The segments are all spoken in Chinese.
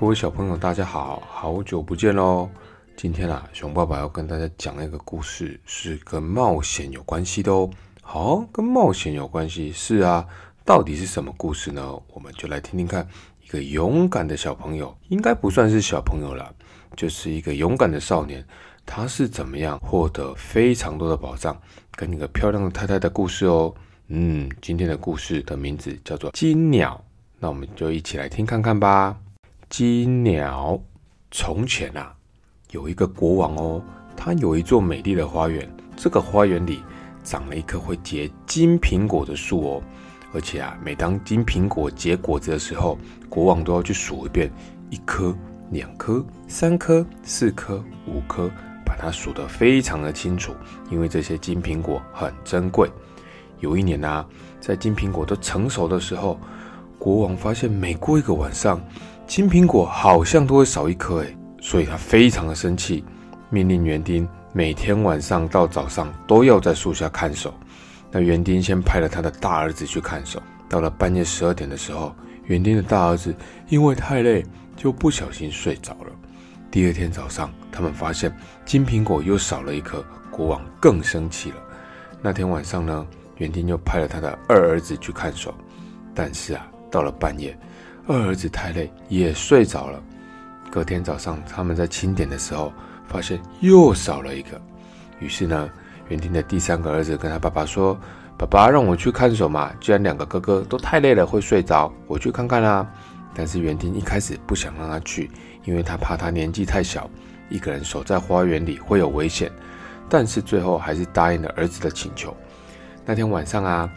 各位小朋友，大家好，好久不见喽！今天啊，熊爸爸要跟大家讲一个故事，是跟冒险有关系的哦。好，跟冒险有关系，是啊，到底是什么故事呢？我们就来听听看。一个勇敢的小朋友，应该不算是小朋友了，就是一个勇敢的少年，他是怎么样获得非常多的宝藏，跟一个漂亮的太太的故事哦。嗯，今天的故事的名字叫做《金鸟》，那我们就一起来听看看吧。金鸟，从前啊，有一个国王哦，他有一座美丽的花园。这个花园里长了一棵会结金苹果的树哦，而且啊，每当金苹果结果子的时候，国王都要去数一遍：一颗、两颗、三颗、四颗、五颗，把它数得非常的清楚，因为这些金苹果很珍贵。有一年啊，在金苹果都成熟的时候，国王发现每过一个晚上，金苹果好像都会少一颗，哎，所以他非常的生气，命令园丁每天晚上到早上都要在树下看守。那园丁先派了他的大儿子去看守。到了半夜十二点的时候，园丁的大儿子因为太累，就不小心睡着了。第二天早上，他们发现金苹果又少了一颗，国王更生气了。那天晚上呢，园丁又派了他的二儿子去看守，但是啊，到了半夜。二儿子太累，也睡着了。隔天早上，他们在清点的时候，发现又少了一个。于是呢，园丁的第三个儿子跟他爸爸说：“爸爸让我去看守嘛，既然两个哥哥都太累了会睡着，我去看看啦。”但是园丁一开始不想让他去，因为他怕他年纪太小，一个人守在花园里会有危险。但是最后还是答应了儿子的请求。那天晚上啊，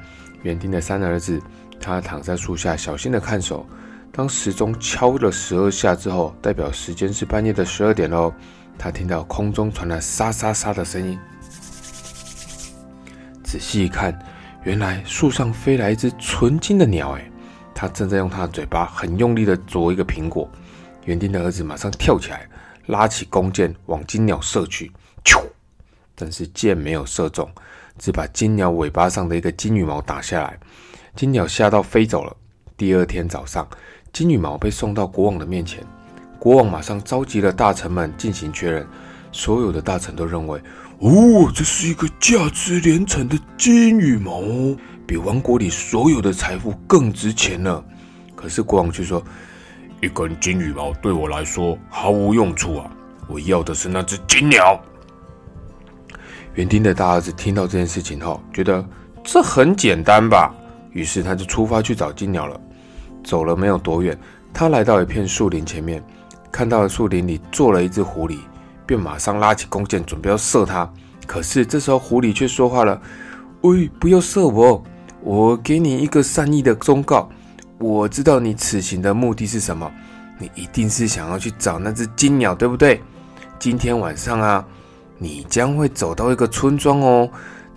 园丁的三儿子他躺在树下，小心的看守。当时钟敲了十二下之后，代表时间是半夜的十二点喽。他听到空中传来沙沙沙的声音，仔细一看，原来树上飞来一只纯金的鸟，哎，它正在用它的嘴巴很用力的啄一个苹果。园丁的儿子马上跳起来，拉起弓箭往金鸟射去，咻！但是箭没有射中，只把金鸟尾巴上的一个金羽毛打下来，金鸟吓到飞走了。第二天早上。金羽毛被送到国王的面前，国王马上召集了大臣们进行确认。所有的大臣都认为，哦，这是一个价值连城的金羽毛，比王国里所有的财富更值钱呢。可是国王却说，一根金羽毛对我来说毫无用处啊！我要的是那只金鸟。园丁的大儿子听到这件事情后，觉得这很简单吧，于是他就出发去找金鸟了。走了没有多远，他来到一片树林前面，看到树林里坐了一只狐狸，便马上拉起弓箭准备要射它。可是这时候狐狸却说话了：“喂，不要射我！我给你一个善意的忠告，我知道你此行的目的是什么，你一定是想要去找那只金鸟，对不对？今天晚上啊，你将会走到一个村庄哦，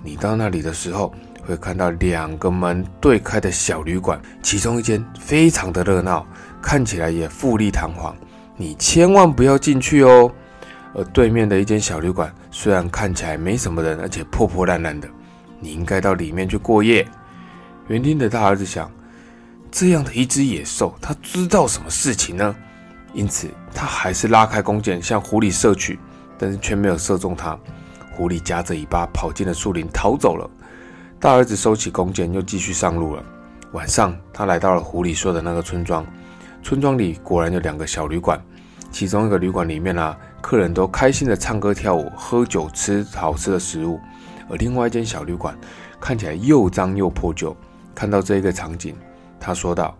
你到那里的时候。”会看到两个门对开的小旅馆，其中一间非常的热闹，看起来也富丽堂皇。你千万不要进去哦。而对面的一间小旅馆虽然看起来没什么人，而且破破烂烂的，你应该到里面去过夜。园丁的大儿子想，这样的一只野兽，他知道什么事情呢？因此他还是拉开弓箭向狐狸射去，但是却没有射中它。狐狸夹着尾巴跑进了树林，逃走了。大儿子收起弓箭，又继续上路了。晚上，他来到了狐狸说的那个村庄。村庄里果然有两个小旅馆，其中一个旅馆里面啊，客人都开心的唱歌跳舞、喝酒、吃好吃的食物；而另外一间小旅馆看起来又脏又破旧。看到这一个场景，他说道：“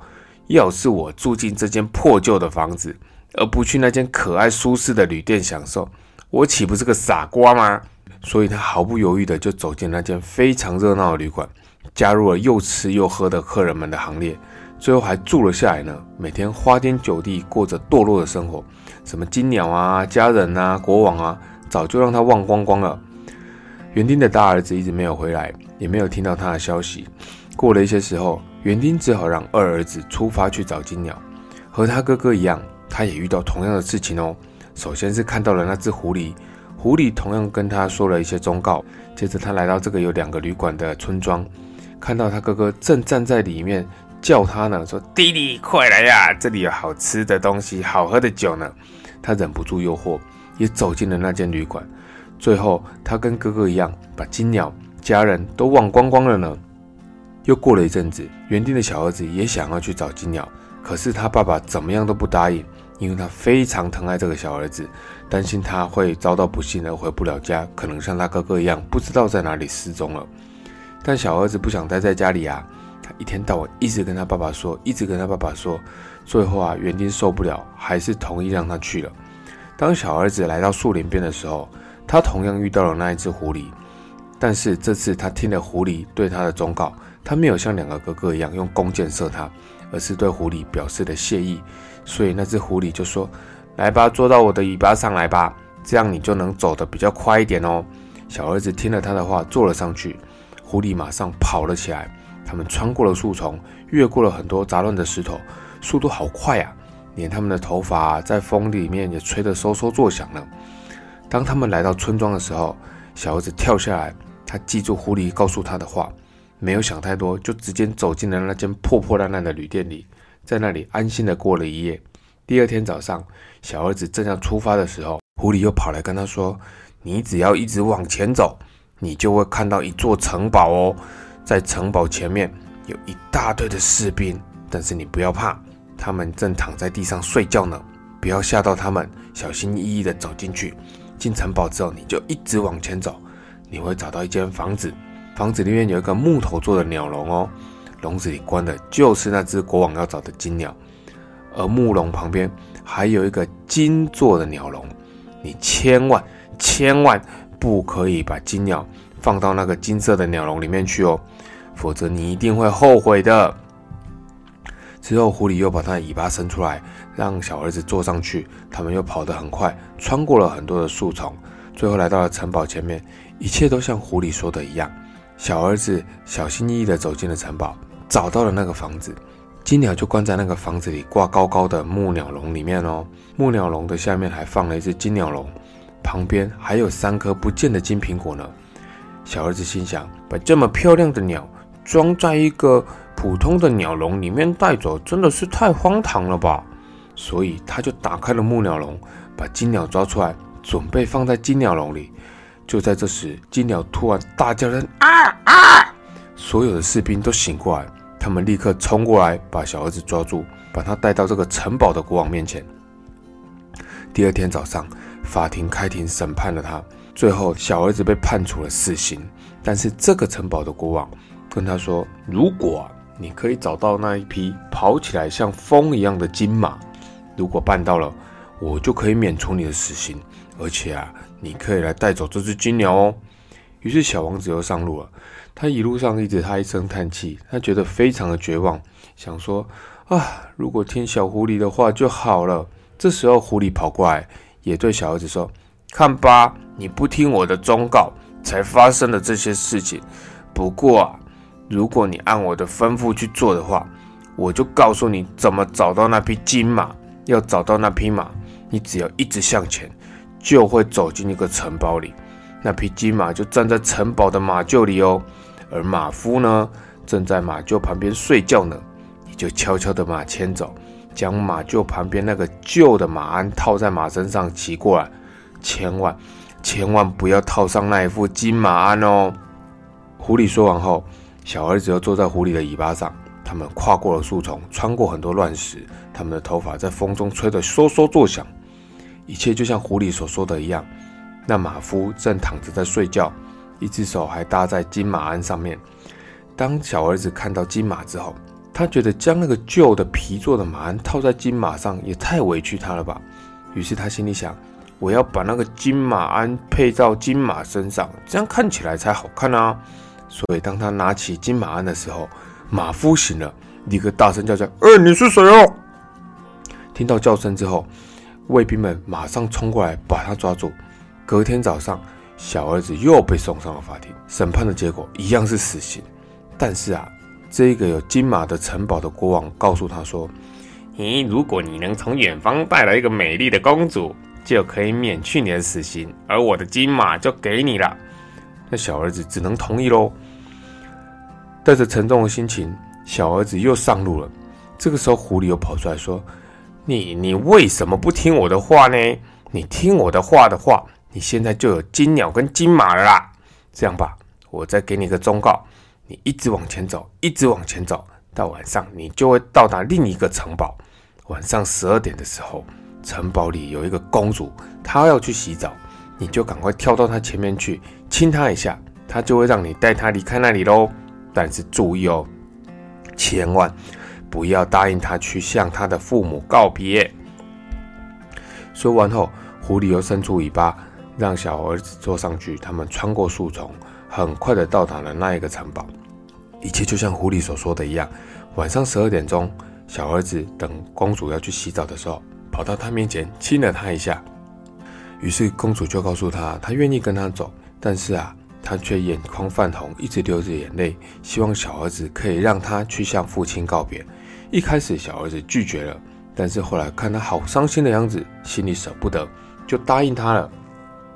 要是我住进这间破旧的房子，而不去那间可爱舒适的旅店享受，我岂不是个傻瓜吗？”所以他毫不犹豫的就走进那间非常热闹的旅馆，加入了又吃又喝的客人们的行列，最后还住了下来呢。每天花天酒地，过着堕落的生活。什么金鸟啊、家人啊、国王啊，早就让他忘光光了。园丁的大儿子一直没有回来，也没有听到他的消息。过了一些时候，园丁只好让二儿子出发去找金鸟。和他哥哥一样，他也遇到同样的事情哦。首先是看到了那只狐狸。狐狸同样跟他说了一些忠告。接着，他来到这个有两个旅馆的村庄，看到他哥哥正站在里面叫他呢，说：“弟弟，快来呀，这里有好吃的东西，好喝的酒呢。”他忍不住诱惑，也走进了那间旅馆。最后，他跟哥哥一样，把金鸟、家人都忘光光了呢。又过了一阵子，园丁的小儿子也想要去找金鸟，可是他爸爸怎么样都不答应，因为他非常疼爱这个小儿子，担心他会遭到不幸而回不了家，可能像他哥哥一样，不知道在哪里失踪了。但小儿子不想待在家里啊，他一天到晚一直跟他爸爸说，一直跟他爸爸说，最后啊，园丁受不了，还是同意让他去了。当小儿子来到树林边的时候，他同样遇到了那一只狐狸，但是这次他听了狐狸对他的忠告。他没有像两个哥哥一样用弓箭射他，而是对狐狸表示了谢意。所以那只狐狸就说：“来吧，坐到我的尾巴上来吧，这样你就能走得比较快一点哦。”小儿子听了他的话，坐了上去。狐狸马上跑了起来。他们穿过了树丛，越过了很多杂乱的石头，速度好快呀！连他们的头发在风里面也吹得嗖嗖作响了。当他们来到村庄的时候，小儿子跳下来，他记住狐狸告诉他的话。没有想太多，就直接走进了那间破破烂烂的旅店里，在那里安心的过了一夜。第二天早上，小儿子正要出发的时候，狐狸又跑来跟他说：“你只要一直往前走，你就会看到一座城堡哦。在城堡前面有一大堆的士兵，但是你不要怕，他们正躺在地上睡觉呢。不要吓到他们，小心翼翼的走进去。进城堡之后，你就一直往前走，你会找到一间房子。”房子里面有一个木头做的鸟笼哦，笼子里关的就是那只国王要找的金鸟，而木笼旁边还有一个金做的鸟笼，你千万千万不可以把金鸟放到那个金色的鸟笼里面去哦，否则你一定会后悔的。之后，狐狸又把它的尾巴伸出来，让小儿子坐上去，他们又跑得很快，穿过了很多的树丛，最后来到了城堡前面，一切都像狐狸说的一样。小儿子小心翼翼地走进了城堡，找到了那个房子，金鸟就关在那个房子里挂高高的木鸟笼里面哦。木鸟笼的下面还放了一只金鸟笼，旁边还有三颗不见的金苹果呢。小儿子心想：把这么漂亮的鸟装在一个普通的鸟笼里面带走，真的是太荒唐了吧？所以他就打开了木鸟笼，把金鸟抓出来，准备放在金鸟笼里。就在这时，金鸟突然大叫声：“啊啊！”所有的士兵都醒过来，他们立刻冲过来，把小儿子抓住，把他带到这个城堡的国王面前。第二天早上，法庭开庭审判了他，最后小儿子被判处了死刑。但是这个城堡的国王跟他说：“如果你可以找到那一匹跑起来像风一样的金马，如果办到了，我就可以免除你的死刑。”而且啊，你可以来带走这只金鸟哦。于是小王子又上路了。他一路上一直他一声叹气，他觉得非常的绝望，想说啊，如果听小狐狸的话就好了。这时候狐狸跑过来，也对小儿子说：“看吧，你不听我的忠告，才发生了这些事情。不过啊，如果你按我的吩咐去做的话，我就告诉你怎么找到那匹金马。要找到那匹马，你只要一直向前。”就会走进一个城堡里，那匹金马就站在城堡的马厩里哦，而马夫呢正在马厩旁边睡觉呢。你就悄悄的马牵走，将马厩旁边那个旧的马鞍套在马身上骑过来，千万千万不要套上那一副金马鞍哦。狐狸说完后，小儿子又坐在狐狸的尾巴上，他们跨过了树丛，穿过很多乱石，他们的头发在风中吹得嗖嗖作响。一切就像狐狸所说的一样，那马夫正躺着在睡觉，一只手还搭在金马鞍上面。当小儿子看到金马之后，他觉得将那个旧的皮做的马鞍套在金马上也太委屈他了吧。于是他心里想：我要把那个金马鞍配到金马身上，这样看起来才好看啊。所以当他拿起金马鞍的时候，马夫醒了，立刻大声叫叫：“哎，你是谁哦？”听到叫声之后。卫兵们马上冲过来把他抓住。隔天早上，小儿子又被送上了法庭。审判的结果一样是死刑。但是啊，这个有金马的城堡的国王告诉他说：“咦，如果你能从远方带来一个美丽的公主，就可以免去你的死刑，而我的金马就给你了。”那小儿子只能同意喽。带着沉重的心情，小儿子又上路了。这个时候，狐狸又跑出来说：“你你为什么不听我的话呢？你听我的话的话，你现在就有金鸟跟金马了啦。这样吧，我再给你个忠告，你一直往前走，一直往前走，到晚上你就会到达另一个城堡。晚上十二点的时候，城堡里有一个公主，她要去洗澡，你就赶快跳到她前面去亲她一下，她就会让你带她离开那里喽。但是注意哦，千万。”不要答应她去向她的父母告别。说完后，狐狸又伸出尾巴，让小儿子坐上去。他们穿过树丛，很快的到达了那一个城堡。一切就像狐狸所说的一样。晚上十二点钟，小儿子等公主要去洗澡的时候，跑到她面前亲了她一下。于是公主就告诉他，她愿意跟他走，但是啊。他却眼眶泛红，一直流着眼泪，希望小儿子可以让他去向父亲告别。一开始，小儿子拒绝了，但是后来看他好伤心的样子，心里舍不得，就答应他了。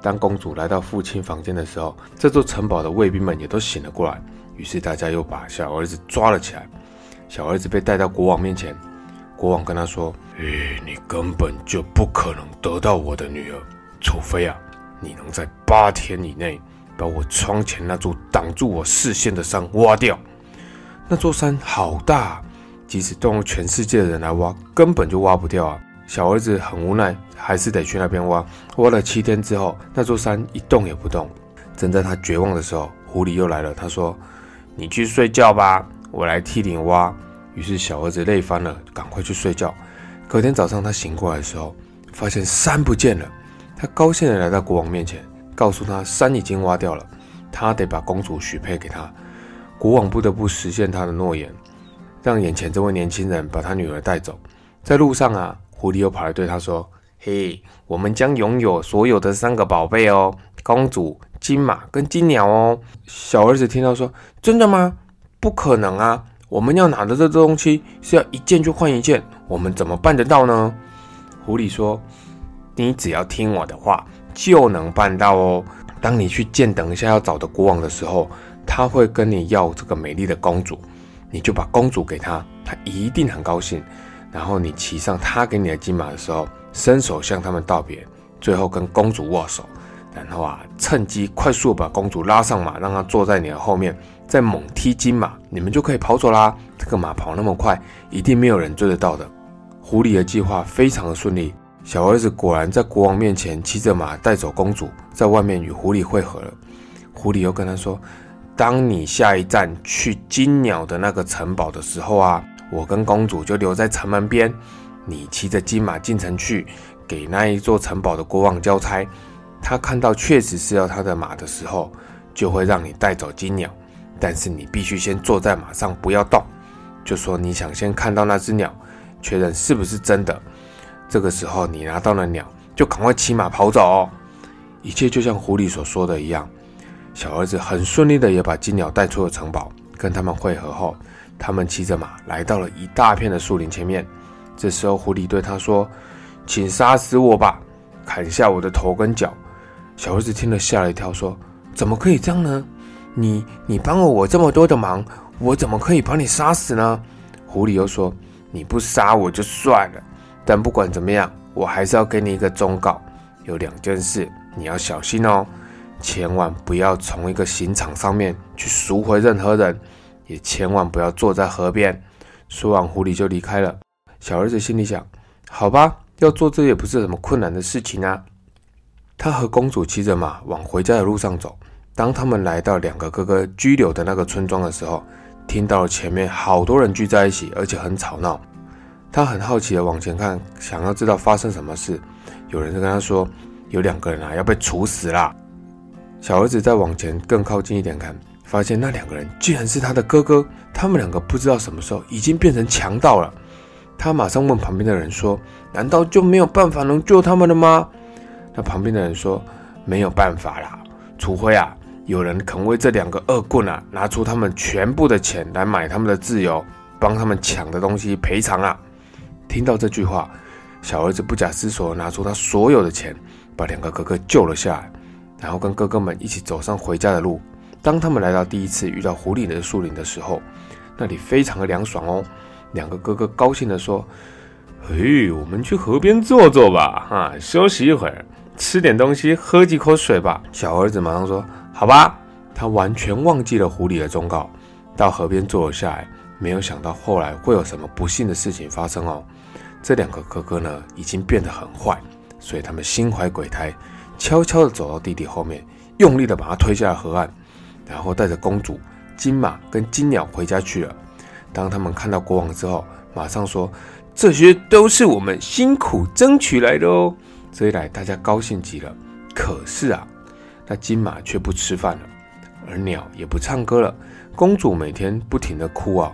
当公主来到父亲房间的时候，这座城堡的卫兵们也都醒了过来，于是大家又把小儿子抓了起来。小儿子被带到国王面前，国王跟他说：“诶，你根本就不可能得到我的女儿，除非啊，你能在八天以内。”把我窗前那座挡住我视线的山挖掉。那座山好大，即使动用全世界的人来挖，根本就挖不掉啊！小儿子很无奈，还是得去那边挖。挖了七天之后，那座山一动也不动。正在他绝望的时候，狐狸又来了。他说：“你去睡觉吧，我来替你挖。”于是小儿子累翻了，赶快去睡觉。隔天早上，他醒过来的时候，发现山不见了。他高兴地来到国王面前。告诉他山已经挖掉了，他得把公主许配给他。国王不得不实现他的诺言，让眼前这位年轻人把他女儿带走。在路上啊，狐狸又跑来对他说：“嘿，我们将拥有所有的三个宝贝哦，公主、金马跟金鸟哦。”小儿子听到说：“真的吗？不可能啊！我们要拿的这东西是要一件就换一件，我们怎么办得到呢？”狐狸说：“你只要听我的话。”就能办到哦。当你去见等一下要找的国王的时候，他会跟你要这个美丽的公主，你就把公主给他，他一定很高兴。然后你骑上他给你的金马的时候，伸手向他们道别，最后跟公主握手，然后啊，趁机快速把公主拉上马，让她坐在你的后面，再猛踢金马，你们就可以跑走啦。这个马跑那么快，一定没有人追得到的。狐狸的计划非常的顺利。小儿子果然在国王面前骑着马带走公主，在外面与狐狸会合了。狐狸又跟他说：“当你下一站去金鸟的那个城堡的时候啊，我跟公主就留在城门边。你骑着金马进城去，给那一座城堡的国王交差。他看到确实是要他的马的时候，就会让你带走金鸟。但是你必须先坐在马上，不要动。就说你想先看到那只鸟，确认是不是真的。”这个时候，你拿到了鸟，就赶快骑马跑走。一切就像狐狸所说的一样，小儿子很顺利的也把金鸟带出了城堡。跟他们会合后，他们骑着马来到了一大片的树林前面。这时候，狐狸对他说：“请杀死我吧，砍下我的头跟脚。”小猴子听了吓了一跳，说：“怎么可以这样呢？你你帮了我这么多的忙，我怎么可以把你杀死呢？”狐狸又说：“你不杀我就算了。”但不管怎么样，我还是要给你一个忠告，有两件事你要小心哦，千万不要从一个刑场上面去赎回任何人，也千万不要坐在河边。说完，狐狸就离开了。小儿子心里想：好吧，要做这也不是什么困难的事情啊。他和公主骑着马往回家的路上走。当他们来到两个哥哥拘留的那个村庄的时候，听到了前面好多人聚在一起，而且很吵闹。他很好奇的往前看，想要知道发生什么事。有人跟他说，有两个人啊要被处死啦。小儿子再往前更靠近一点看，发现那两个人竟然是他的哥哥。他们两个不知道什么时候已经变成强盗了。他马上问旁边的人说：“难道就没有办法能救他们了吗？”那旁边的人说：“没有办法啦，除非啊有人肯为这两个恶棍啊拿出他们全部的钱来买他们的自由，帮他们抢的东西赔偿啊。”听到这句话，小儿子不假思索拿出他所有的钱，把两个哥哥救了下来，然后跟哥哥们一起走上回家的路。当他们来到第一次遇到狐狸的树林的时候，那里非常的凉爽哦。两个哥哥高兴地说：“嘿，我们去河边坐坐吧，哈，休息一会儿，吃点东西，喝几口水吧。”小儿子马上说：“好吧。”他完全忘记了狐狸的忠告，到河边坐了下来。没有想到后来会有什么不幸的事情发生哦。这两个哥哥呢，已经变得很坏，所以他们心怀鬼胎，悄悄地走到弟弟后面，用力地把他推下了河岸，然后带着公主、金马跟金鸟回家去了。当他们看到国王之后，马上说：“这些都是我们辛苦争取来的哦。”这一来，大家高兴极了。可是啊，那金马却不吃饭了，而鸟也不唱歌了。公主每天不停的哭啊。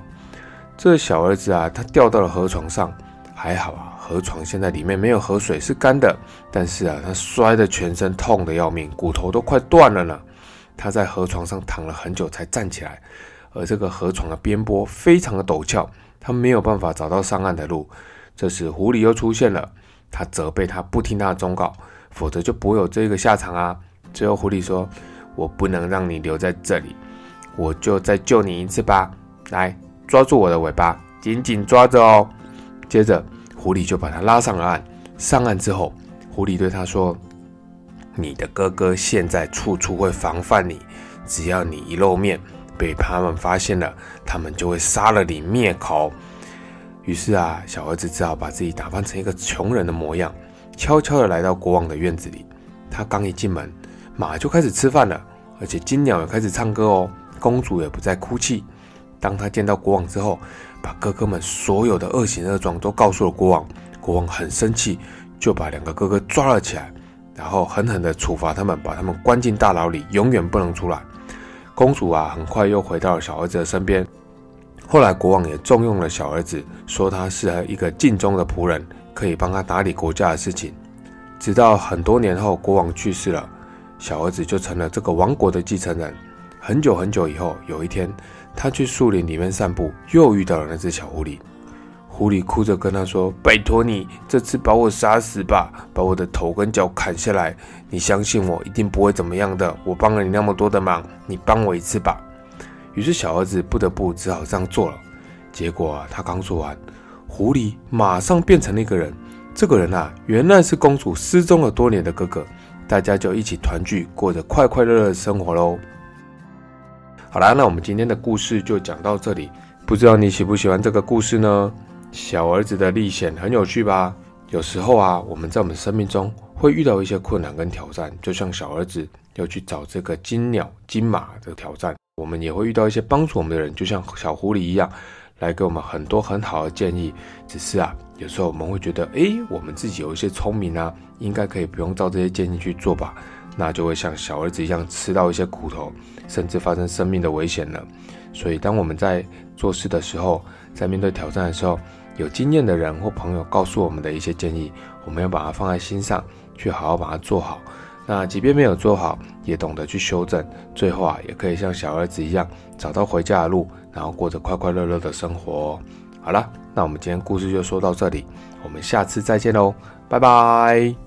这小儿子啊，他掉到了河床上，还好啊，河床现在里面没有河水，是干的。但是啊，他摔得全身痛得要命，骨头都快断了呢。他在河床上躺了很久才站起来。而这个河床的边坡非常的陡峭，他没有办法找到上岸的路。这时狐狸又出现了，他责备他不听他的忠告，否则就不会有这个下场啊。最后狐狸说：“我不能让你留在这里，我就再救你一次吧。来，抓住我的尾巴，紧紧抓着哦。”接着狐狸就把他拉上了岸。上岸之后，狐狸对他说：“你的哥哥现在处处会防范你，只要你一露面。”被他们发现了，他们就会杀了你灭口。于是啊，小儿子只好把自己打扮成一个穷人的模样，悄悄地来到国王的院子里。他刚一进门，马就开始吃饭了，而且金鸟也开始唱歌哦，公主也不再哭泣。当他见到国王之后，把哥哥们所有的恶行恶状都告诉了国王。国王很生气，就把两个哥哥抓了起来，然后狠狠地处罚他们，把他们关进大牢里，永远不能出来。公主啊，很快又回到了小儿子的身边。后来国王也重用了小儿子，说他是一个尽忠的仆人，可以帮他打理国家的事情。直到很多年后，国王去世了，小儿子就成了这个王国的继承人。很久很久以后，有一天，他去树林里面散步，又遇到了那只小狐狸。狐狸哭着跟他说：“拜托你，这次把我杀死吧，把我的头跟脚砍下来。你相信我，一定不会怎么样的。我帮了你那么多的忙，你帮我一次吧。”于是小儿子不得不只好这样做了。结果他刚说完，狐狸马上变成了一个人。这个人啊，原来是公主失踪了多年的哥哥。大家就一起团聚，过着快快乐乐的生活喽。好啦，那我们今天的故事就讲到这里。不知道你喜不喜欢这个故事呢？小儿子的历险很有趣吧？有时候啊，我们在我们生命中会遇到一些困难跟挑战，就像小儿子要去找这个金鸟、金马的挑战。我们也会遇到一些帮助我们的人，就像小狐狸一样，来给我们很多很好的建议。只是啊，有时候我们会觉得，诶，我们自己有一些聪明啊，应该可以不用照这些建议去做吧？那就会像小儿子一样吃到一些苦头，甚至发生生命的危险了。所以，当我们在做事的时候，在面对挑战的时候，有经验的人或朋友告诉我们的一些建议，我们要把它放在心上，去好好把它做好。那即便没有做好，也懂得去修正，最后啊，也可以像小儿子一样找到回家的路，然后过着快快乐乐的生活。好了，那我们今天故事就说到这里，我们下次再见喽，拜拜。